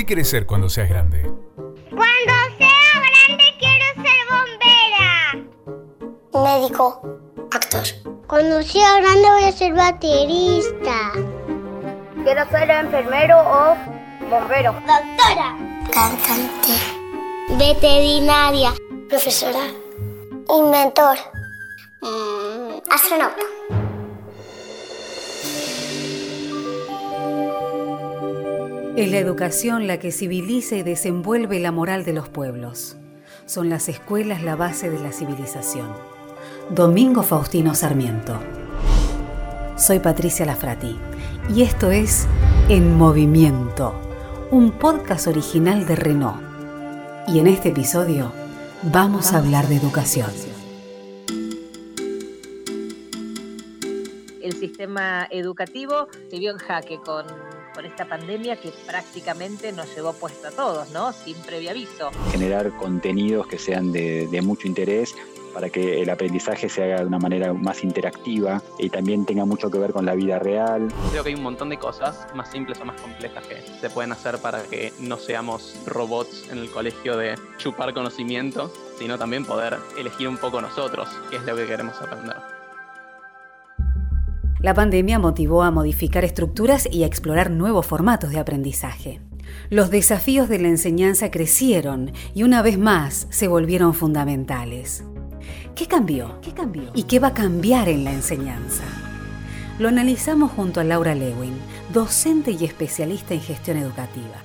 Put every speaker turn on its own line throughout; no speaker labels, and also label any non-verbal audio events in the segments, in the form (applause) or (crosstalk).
¿Qué quieres ser cuando seas grande?
Cuando sea grande quiero ser bombera.
Médico. Actor.
Cuando sea grande voy a ser baterista.
Quiero ser enfermero o bombero.
Doctora.
Cantante.
Veterinaria.
Profesora. Inventor. Mm, astronauta.
Es la educación la que civiliza y desenvuelve la moral de los pueblos. Son las escuelas la base de la civilización. Domingo Faustino Sarmiento. Soy Patricia Lafrati y esto es En Movimiento, un podcast original de Renault. Y en este episodio vamos a hablar de educación.
El sistema educativo se vio en jaque con con esta pandemia que prácticamente nos llevó puesto a todos, ¿no? Sin previo aviso.
Generar contenidos que sean de, de mucho interés para que el aprendizaje se haga de una manera más interactiva y también tenga mucho que ver con la vida real.
Creo que hay un montón de cosas más simples o más complejas que se pueden hacer para que no seamos robots en el colegio de chupar conocimiento, sino también poder elegir un poco nosotros qué es lo que queremos aprender.
La pandemia motivó a modificar estructuras y a explorar nuevos formatos de aprendizaje. Los desafíos de la enseñanza crecieron y una vez más se volvieron fundamentales. ¿Qué cambió? ¿Qué cambió? ¿Y qué va a cambiar en la enseñanza? Lo analizamos junto a Laura Lewin, docente y especialista en gestión educativa.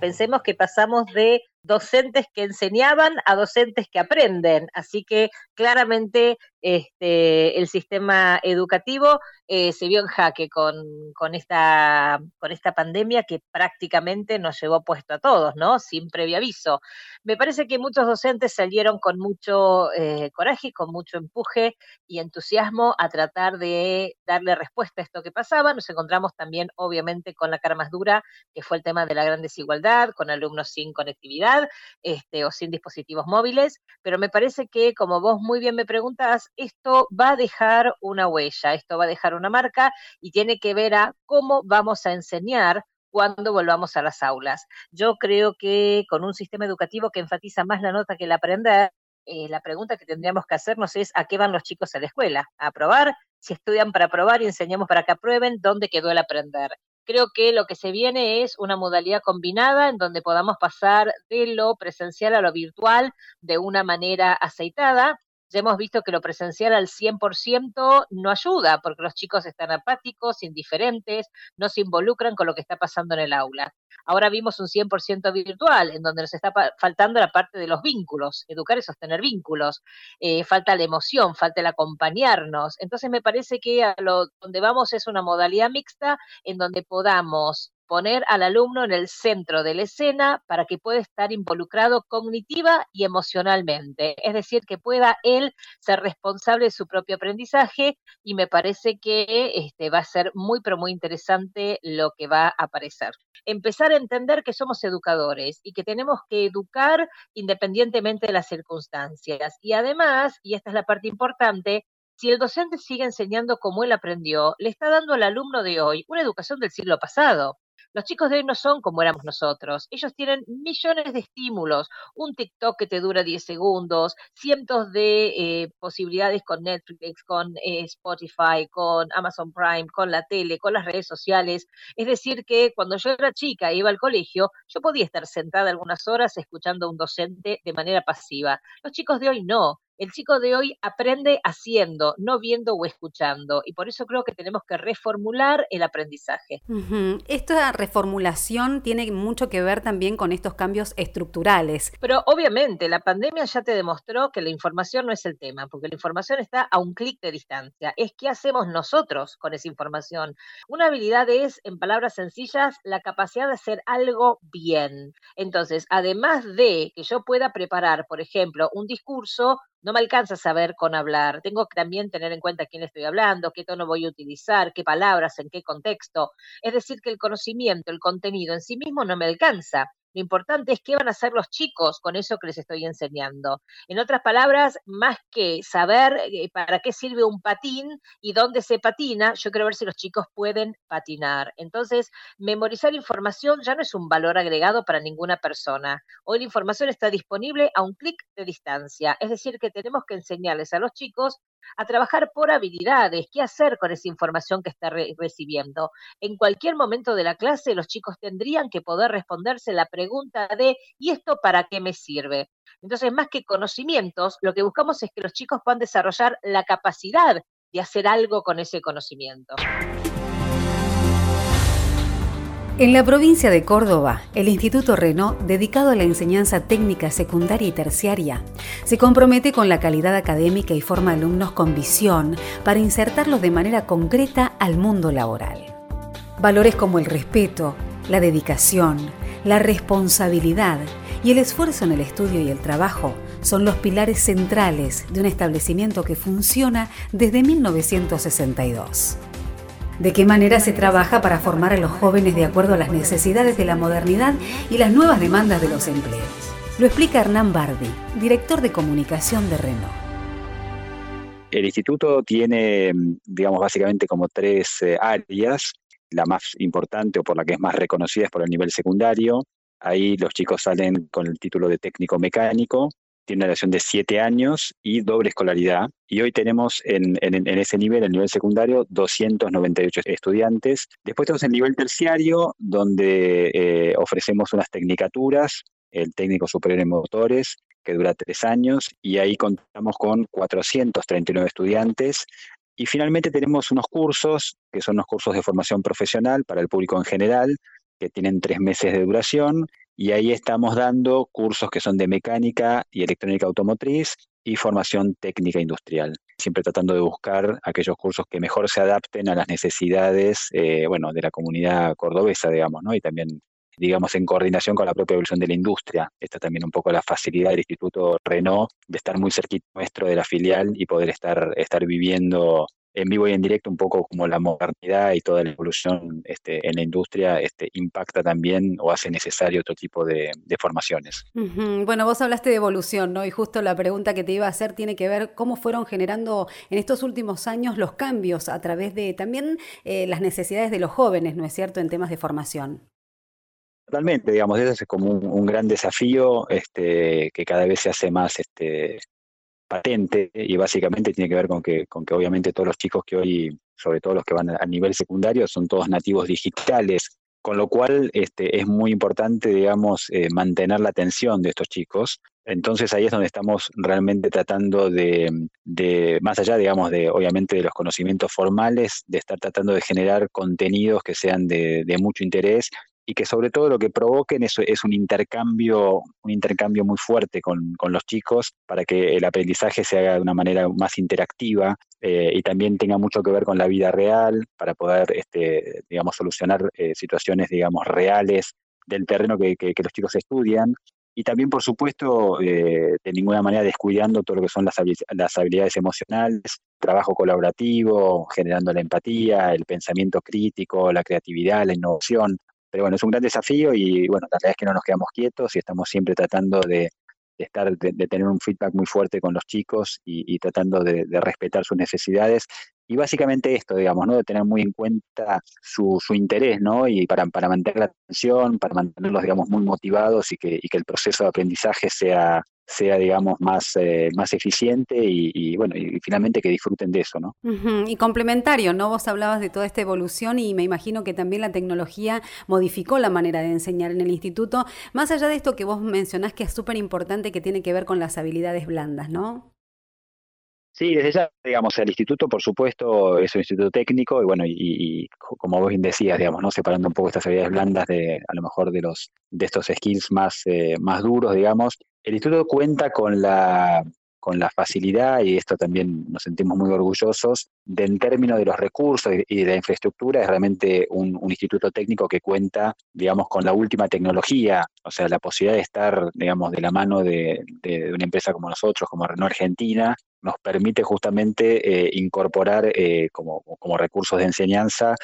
Pensemos que pasamos de docentes que enseñaban a docentes que aprenden. Así que claramente este, el sistema educativo eh, se vio en jaque con, con, esta, con esta pandemia que prácticamente nos llevó puesto a todos, ¿no? Sin previo aviso. Me parece que muchos docentes salieron con mucho eh, coraje, con mucho empuje y entusiasmo a tratar de darle respuesta a esto que pasaba. Nos encontramos también, obviamente, con la cara más dura, que fue el tema de la gran desigualdad, con alumnos sin conectividad este, o sin dispositivos móviles, pero me parece que, como vos muy bien me preguntás, esto va a dejar una huella, esto va a dejar una marca y tiene que ver a cómo vamos a enseñar cuando volvamos a las aulas. Yo creo que con un sistema educativo que enfatiza más la nota que el aprender, eh, la pregunta que tendríamos que hacernos es a qué van los chicos a la escuela, a aprobar, si estudian para aprobar y enseñamos para que aprueben, ¿dónde quedó el aprender? Creo que lo que se viene es una modalidad combinada en donde podamos pasar de lo presencial a lo virtual de una manera aceitada ya hemos visto que lo presencial al 100% no ayuda, porque los chicos están apáticos, indiferentes, no se involucran con lo que está pasando en el aula. Ahora vimos un 100% virtual, en donde nos está faltando la parte de los vínculos, educar y sostener vínculos. Eh, falta la emoción, falta el acompañarnos. Entonces me parece que a lo donde vamos es una modalidad mixta en donde podamos poner al alumno en el centro de la escena para que pueda estar involucrado cognitiva y emocionalmente, es decir, que pueda él ser responsable de su propio aprendizaje y me parece que este, va a ser muy, pero muy interesante lo que va a aparecer. Empezar a entender que somos educadores y que tenemos que educar independientemente de las circunstancias. Y además, y esta es la parte importante, si el docente sigue enseñando como él aprendió, le está dando al alumno de hoy una educación del siglo pasado. Los chicos de hoy no son como éramos nosotros. Ellos tienen millones de estímulos, un TikTok que te dura 10 segundos, cientos de eh, posibilidades con Netflix, con eh, Spotify, con Amazon Prime, con la tele, con las redes sociales. Es decir, que cuando yo era chica e iba al colegio, yo podía estar sentada algunas horas escuchando a un docente de manera pasiva. Los chicos de hoy no. El chico de hoy aprende haciendo, no viendo o escuchando, y por eso creo que tenemos que reformular el aprendizaje.
Esta reformulación tiene mucho que ver también con estos cambios estructurales.
Pero obviamente la pandemia ya te demostró que la información no es el tema, porque la información está a un clic de distancia. Es qué hacemos nosotros con esa información. Una habilidad es, en palabras sencillas, la capacidad de hacer algo bien. Entonces, además de que yo pueda preparar, por ejemplo, un discurso, no me alcanza saber con hablar. Tengo que también tener en cuenta quién estoy hablando, qué tono voy a utilizar, qué palabras, en qué contexto. Es decir, que el conocimiento, el contenido en sí mismo no me alcanza. Lo importante es qué van a hacer los chicos con eso que les estoy enseñando. En otras palabras, más que saber eh, para qué sirve un patín y dónde se patina, yo quiero ver si los chicos pueden patinar. Entonces, memorizar información ya no es un valor agregado para ninguna persona. Hoy la información está disponible a un clic de distancia. Es decir, que tenemos que enseñarles a los chicos a trabajar por habilidades, qué hacer con esa información que está recibiendo. En cualquier momento de la clase, los chicos tendrían que poder responderse la pregunta de ¿y esto para qué me sirve? Entonces, más que conocimientos, lo que buscamos es que los chicos puedan desarrollar la capacidad de hacer algo con ese conocimiento.
En la provincia de Córdoba, el Instituto Renault, dedicado a la enseñanza técnica secundaria y terciaria, se compromete con la calidad académica y forma alumnos con visión para insertarlos de manera concreta al mundo laboral. Valores como el respeto, la dedicación, la responsabilidad y el esfuerzo en el estudio y el trabajo son los pilares centrales de un establecimiento que funciona desde 1962 de qué manera se trabaja para formar a los jóvenes de acuerdo a las necesidades de la modernidad y las nuevas demandas de los empleos. Lo explica Hernán Bardi, director de comunicación de Renault.
El instituto tiene, digamos, básicamente como tres eh, áreas. La más importante o por la que es más reconocida es por el nivel secundario. Ahí los chicos salen con el título de técnico mecánico, tiene una duración de siete años y doble escolaridad. Y hoy tenemos en, ese nivel, el nivel secundario, 298 estudiantes. Después tenemos el nivel terciario, donde eh, ofrecemos unas tecnicaturas, el técnico superior en motores, que dura tres años, y ahí contamos con 439 estudiantes. Y finalmente tenemos unos cursos, que son los cursos de formación profesional para el público en general, que tienen tres meses de duración y ahí estamos dando cursos que son de mecánica y electrónica automotriz y formación técnica industrial, siempre tratando de buscar aquellos cursos que mejor se adapten a las necesidades eh, bueno, de la comunidad cordobesa, digamos, ¿no? y también digamos, en coordinación con la propia evolución de la industria. Esta también un poco la facilidad del Instituto Renault de estar muy cerquita nuestro de la filial y poder estar, estar viviendo en vivo y en directo un poco como la modernidad y toda la evolución este, en la industria este, impacta también o hace necesario otro tipo de, formaciones.
Bueno, vos hablaste de evolución, ¿no? Y justo la pregunta que te iba a hacer tiene que ver cómo fueron generando en estos últimos años los cambios a través de también eh, las necesidades de los jóvenes, ¿no es cierto?, en temas de formación.
Totalmente, digamos, eso es como un, gran desafío este, que cada vez se hace más este, patente y básicamente tiene que ver con que, con que obviamente todos los chicos que hoy, sobre todo los que van a nivel secundario, son todos nativos digitales, con lo cual este, es muy importante, digamos, eh, mantener la atención de estos chicos. Entonces ahí es donde estamos realmente tratando de, de, más allá, digamos, de obviamente de los conocimientos formales, de estar tratando de generar contenidos que sean de, de mucho interés y que sobre todo lo que provoquen es, es un intercambio, un intercambio muy fuerte con, los chicos para que el aprendizaje se haga de una manera más interactiva eh, y también tenga mucho que ver con la vida real para poder, este, digamos, solucionar eh, situaciones, digamos, reales del terreno que, los chicos estudian. Y también, por supuesto, eh, de ninguna manera descuidando todo lo que son las, las habilidades emocionales, trabajo colaborativo, generando la empatía, el pensamiento crítico, la creatividad, la innovación. Pero bueno, es un gran desafío y bueno, la verdad es que no nos quedamos quietos y estamos siempre tratando de, estar, de, tener un feedback muy fuerte con los chicos y, tratando de, respetar sus necesidades. Y básicamente esto, digamos, ¿no? De tener muy en cuenta su, su interés, ¿no? Y para, para mantener la atención, para mantenerlos, digamos, muy motivados y que, y que el proceso de aprendizaje sea, sea, digamos, más, eh, más eficiente y, bueno, y finalmente que disfruten de eso, ¿no?
Y complementario, ¿no? Vos hablabas de toda esta evolución y me imagino que también la tecnología modificó la manera de enseñar en el instituto, más allá de esto que vos mencionás que es súper importante que tiene que ver con las habilidades blandas, ¿no?
Sí, desde ya, digamos, el instituto, por supuesto, es un instituto técnico y bueno, y, como vos bien decías, digamos, ¿no? Separando un poco estas habilidades blandas de, a lo mejor, de los, de estos skills más, eh, más duros, digamos, el instituto cuenta con la, con la facilidad, y esto también nos sentimos muy orgullosos, de en términos de los recursos y de la infraestructura, es realmente un, instituto técnico que cuenta, digamos, con la última tecnología, o sea, la posibilidad de estar, digamos, de la mano de, una empresa como nosotros, como Renault Argentina, nos permite justamente eh, incorporar eh, como, como, recursos de enseñanza,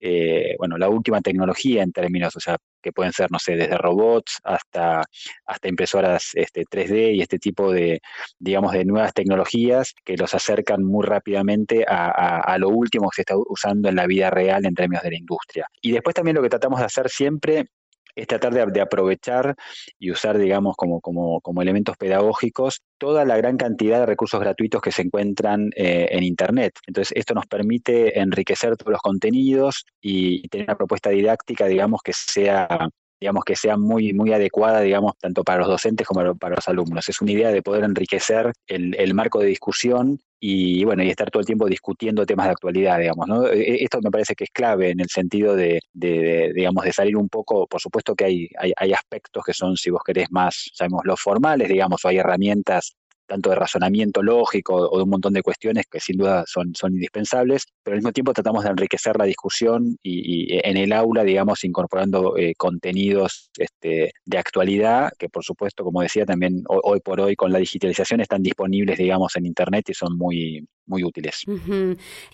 eh, bueno, la última tecnología en términos, o sea, que pueden ser, no sé, desde robots hasta, hasta impresoras este, 3D y este tipo de, digamos, de nuevas tecnologías que los acercan muy rápidamente a, a, lo último que se está usando en la vida real en términos de la industria. Y después también lo que tratamos de hacer siempre es tratar de, aprovechar y usar, digamos, como, como, como, elementos pedagógicos toda la gran cantidad de recursos gratuitos que se encuentran eh, en Internet. Entonces, esto nos permite enriquecer todos los contenidos y tener una propuesta didáctica, digamos, que sea digamos, que sea muy, muy adecuada, digamos, tanto para los docentes como para los alumnos. Es una idea de poder enriquecer el, el marco de discusión y bueno, y estar todo el tiempo discutiendo temas de actualidad, digamos, ¿no? E, e, esto me parece que es clave en el sentido de, de, digamos, de salir un poco, por supuesto que hay, hay, hay, aspectos que son, si vos querés, más, sabemos, los formales, digamos, o hay herramientas tanto de razonamiento lógico o de un montón de cuestiones que sin duda son, son indispensables, pero al mismo tiempo tratamos de enriquecer la discusión y, en el aula, digamos, incorporando eh, contenidos este, de actualidad, que por supuesto, como decía, también hoy, por hoy con la digitalización están disponibles, digamos, en Internet y son muy, muy útiles.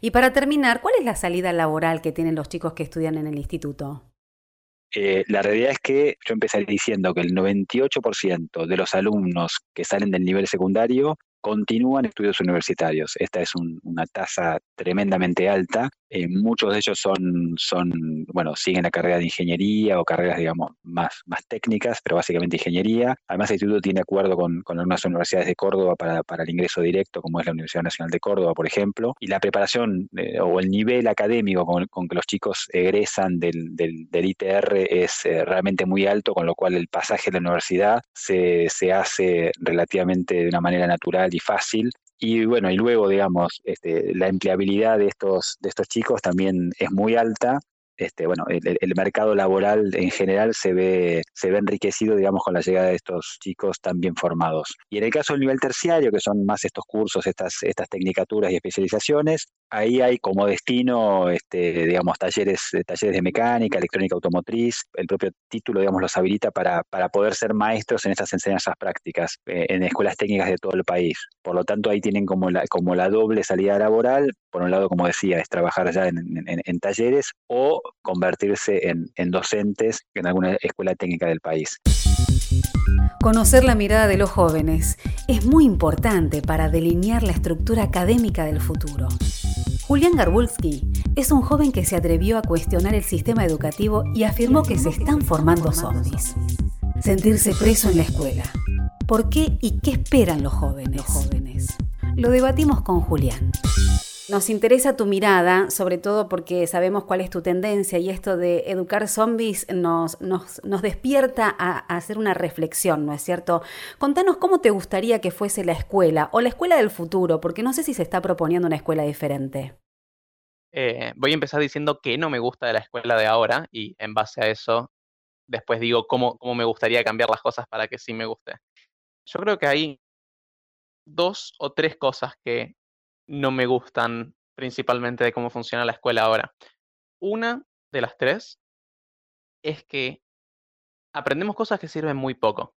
Y para terminar, ¿cuál es la salida laboral que tienen los chicos que estudian en el instituto?
Eh, la realidad es que yo empecé diciendo que el 98% de los alumnos que salen del nivel secundario continúan estudios universitarios. Esta es una tasa tremendamente alta eh, muchos de ellos son, son, bueno, siguen la carrera de ingeniería o carreras, digamos, más, más técnicas, pero básicamente ingeniería. Además, el instituto tiene acuerdo con, con algunas universidades de Córdoba para, para, el ingreso directo, como es la Universidad Nacional de Córdoba, por ejemplo. Y la preparación eh, o el nivel académico con, con, que los chicos egresan del, del, ITR es eh, realmente muy alto, con lo cual el pasaje a la universidad se, se hace relativamente de una manera natural y fácil y bueno, y luego, digamos, este, la empleabilidad de estos, de estos chicos también es muy alta este, bueno, el, mercado laboral en general se ve, se ve enriquecido, digamos, con la llegada de estos chicos tan bien formados. Y en el caso del nivel terciario, que son más estos cursos, estas, estas tecnicaturas y especializaciones, ahí hay como destino, este, digamos, talleres, talleres de mecánica, electrónica automotriz. El propio título, digamos, los habilita para, para poder ser maestros en estas enseñanzas prácticas eh, en escuelas técnicas de todo el país. Por lo tanto, ahí tienen como la, como la doble salida laboral. Por un lado, como decía, es trabajar ya en, en, en talleres o convertirse en, docentes en alguna escuela técnica del país.
Conocer la mirada de los jóvenes es muy importante para delinear la estructura académica del futuro. Julián Garbulski es un joven que se atrevió a cuestionar el sistema educativo y afirmó que se están formando zombies. Sentirse preso en la escuela. ¿Por qué y qué esperan? Los jóvenes? Lo debatimos con Julián. Nos interesa tu mirada, sobre todo porque sabemos cuál es tu tendencia y esto de educar zombies nos, despierta a, hacer una reflexión, ¿no es cierto? Contanos cómo te gustaría que fuese la escuela o la escuela del futuro, porque no sé si se está proponiendo una escuela diferente.
Eh, voy a empezar diciendo que no me gusta de la escuela de ahora y en base a eso después digo cómo me gustaría cambiar las cosas para que sí me guste. Yo creo que hay dos o tres cosas que no me gustan principalmente de cómo funciona la escuela ahora. Una de las tres es que aprendemos cosas que sirven muy poco.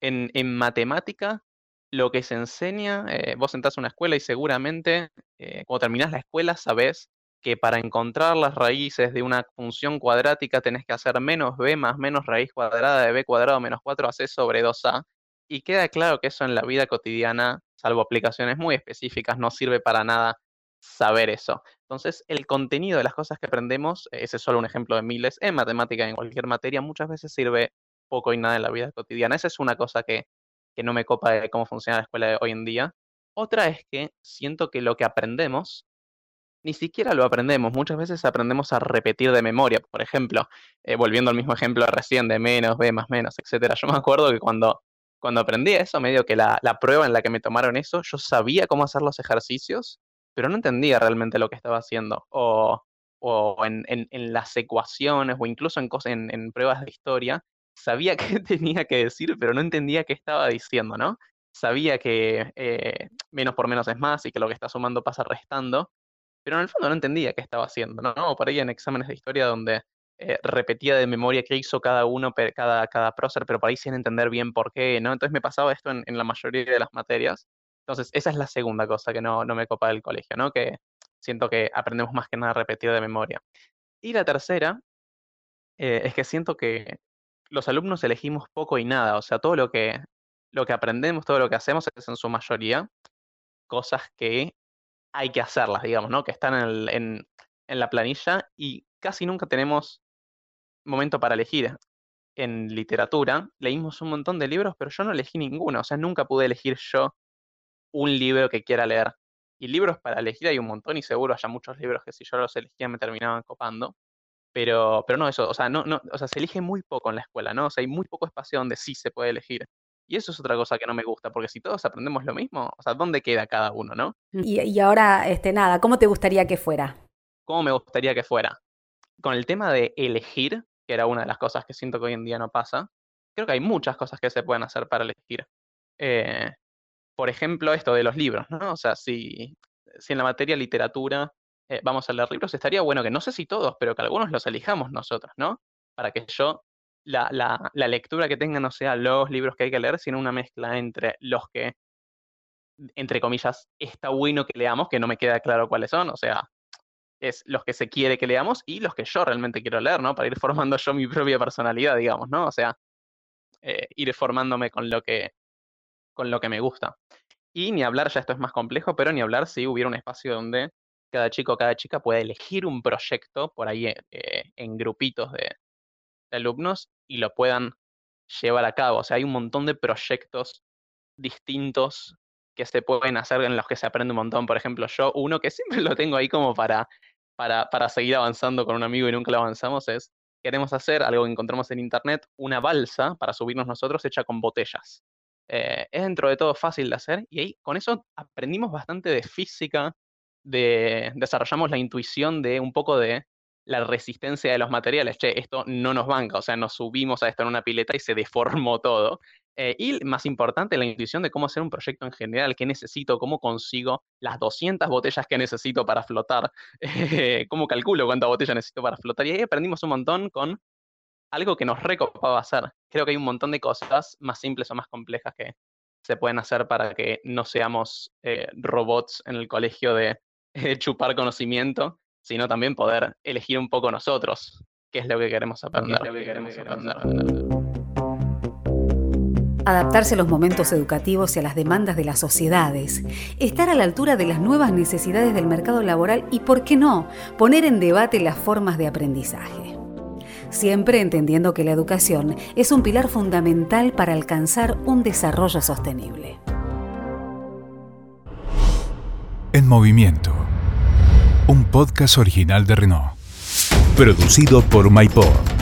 En, en matemática, lo que se enseña, eh, vos entras a una escuela y seguramente eh, cuando terminás la escuela sabés que para encontrar las raíces de una función cuadrática tenés que hacer menos b más menos raíz cuadrada de b cuadrado menos 4ac sobre 2a. Y queda claro que eso en la vida cotidiana salvo aplicaciones muy específicas, no sirve para nada saber eso. Entonces, el contenido de las cosas que aprendemos, ese es solo un ejemplo de miles, en matemática, en cualquier materia, muchas veces sirve poco y nada en la vida cotidiana. Esa es una cosa que, que no me copa de cómo funciona la escuela de hoy en día. Otra es que siento que lo que aprendemos, ni siquiera lo aprendemos. Muchas veces aprendemos a repetir de memoria. Por ejemplo, eh, volviendo al mismo ejemplo recién de menos, b más menos, etcétera. Yo me acuerdo que cuando cuando aprendí eso, medio que la, la, prueba en la que me tomaron eso, yo sabía cómo hacer los ejercicios, pero no entendía realmente lo que estaba haciendo. O, o en, en, las ecuaciones, o incluso en, cosas, en, en pruebas de historia, sabía (laughs) qué tenía que decir, pero no entendía qué estaba diciendo, ¿no? Sabía que eh, menos por menos es más y que lo que está sumando pasa restando, pero en el fondo no entendía qué estaba haciendo, ¿no? O por ahí en exámenes de historia donde eh, repetía de memoria qué hizo cada uno, cada, cada prócer, pero por ahí sin entender bien por qué, ¿no? Entonces me pasaba esto en, en, la mayoría de las materias. Entonces, esa es la segunda cosa que no, no me copa del colegio, ¿no? Que siento que aprendemos más que nada repetido de memoria. Y la tercera eh, es que siento que los alumnos elegimos poco y nada, o sea, todo lo que, lo que aprendemos, todo lo que hacemos es en su mayoría cosas que hay que hacerlas, digamos, ¿no? Que están en, en la planilla y casi nunca tenemos momento para elegir. En literatura leímos un montón de libros, pero yo no elegí ninguno, o sea, nunca pude elegir yo un libro que quiera leer. Y libros para elegir hay un montón y seguro haya muchos libros que si yo los elegía me terminaban copando. Pero, pero no, eso, o sea, no, no, o sea, se elige muy poco en la escuela, ¿no? O sea, hay muy poco espacio donde sí se puede elegir. Y eso es otra cosa que no me gusta, porque si todos aprendemos lo mismo, o sea, ¿dónde queda cada uno, no?
Y, y ahora, este, nada, ¿cómo te gustaría que fuera?
¿Cómo me gustaría que fuera? Con el tema de elegir, que era una de las cosas que siento que hoy en día no pasa, creo que hay muchas cosas que se pueden hacer para elegir. Eh, por ejemplo, esto de los libros, ¿no? O sea, si, si en la materia literatura eh, vamos a leer libros, estaría bueno que no sé si todos, pero que algunos los elijamos nosotros, ¿no? Para que yo, la, la, la lectura que tenga no sea los libros que hay que leer, sino una mezcla entre los que, entre comillas, está bueno que leamos, que no me queda claro cuáles son, o sea, es los que se quiere que leamos y los que yo realmente quiero leer, ¿no? Para ir (laughs) formando yo mi propia personalidad, digamos, ¿no? O sea, eh, ir formándome con lo que con lo que me gusta. Y ni hablar, ya esto es más complejo, pero ni hablar si hubiera un espacio donde cada chico o cada chica pueda elegir un proyecto por ahí eh, en grupitos de, alumnos y lo puedan llevar a cabo. O sea, hay un montón de proyectos distintos que se pueden hacer en los que se aprende un montón. Por ejemplo, yo uno que (laughs) siempre lo tengo ahí como para, para, para seguir avanzando con un amigo y nunca lo avanzamos es, queremos hacer algo que encontramos en internet, una balsa para subirnos nosotros hecha con botellas. Eh, es dentro de todo fácil de hacer y ahí con eso aprendimos bastante de física, de, desarrollamos la intuición de un poco de la resistencia de los materiales. Che, esto no nos banca, o sea, nos subimos a esto en una pileta y se deformó todo. Eh, y más importante, la intuición de cómo hacer un proyecto en general, qué necesito, cómo consigo las 200 botellas que necesito para flotar, (laughs) cómo calculo cuántas botellas necesito para flotar. Y ahí aprendimos un montón con algo que nos recopaba hacer. Creo que hay un montón de cosas más simples o más complejas que se pueden hacer para que no seamos eh, robots en el colegio de, (laughs) chupar conocimiento, sino también poder elegir un poco nosotros qué es lo que queremos aprender.
Adaptarse a los momentos educativos y a las demandas de las sociedades, estar a la altura de las nuevas necesidades del mercado laboral y, ¿por qué no?, poner en debate las formas de aprendizaje siempre entendiendo que la educación es un pilar fundamental para alcanzar un desarrollo sostenible.
En Movimiento, un podcast original de Renault, producido por MyPod.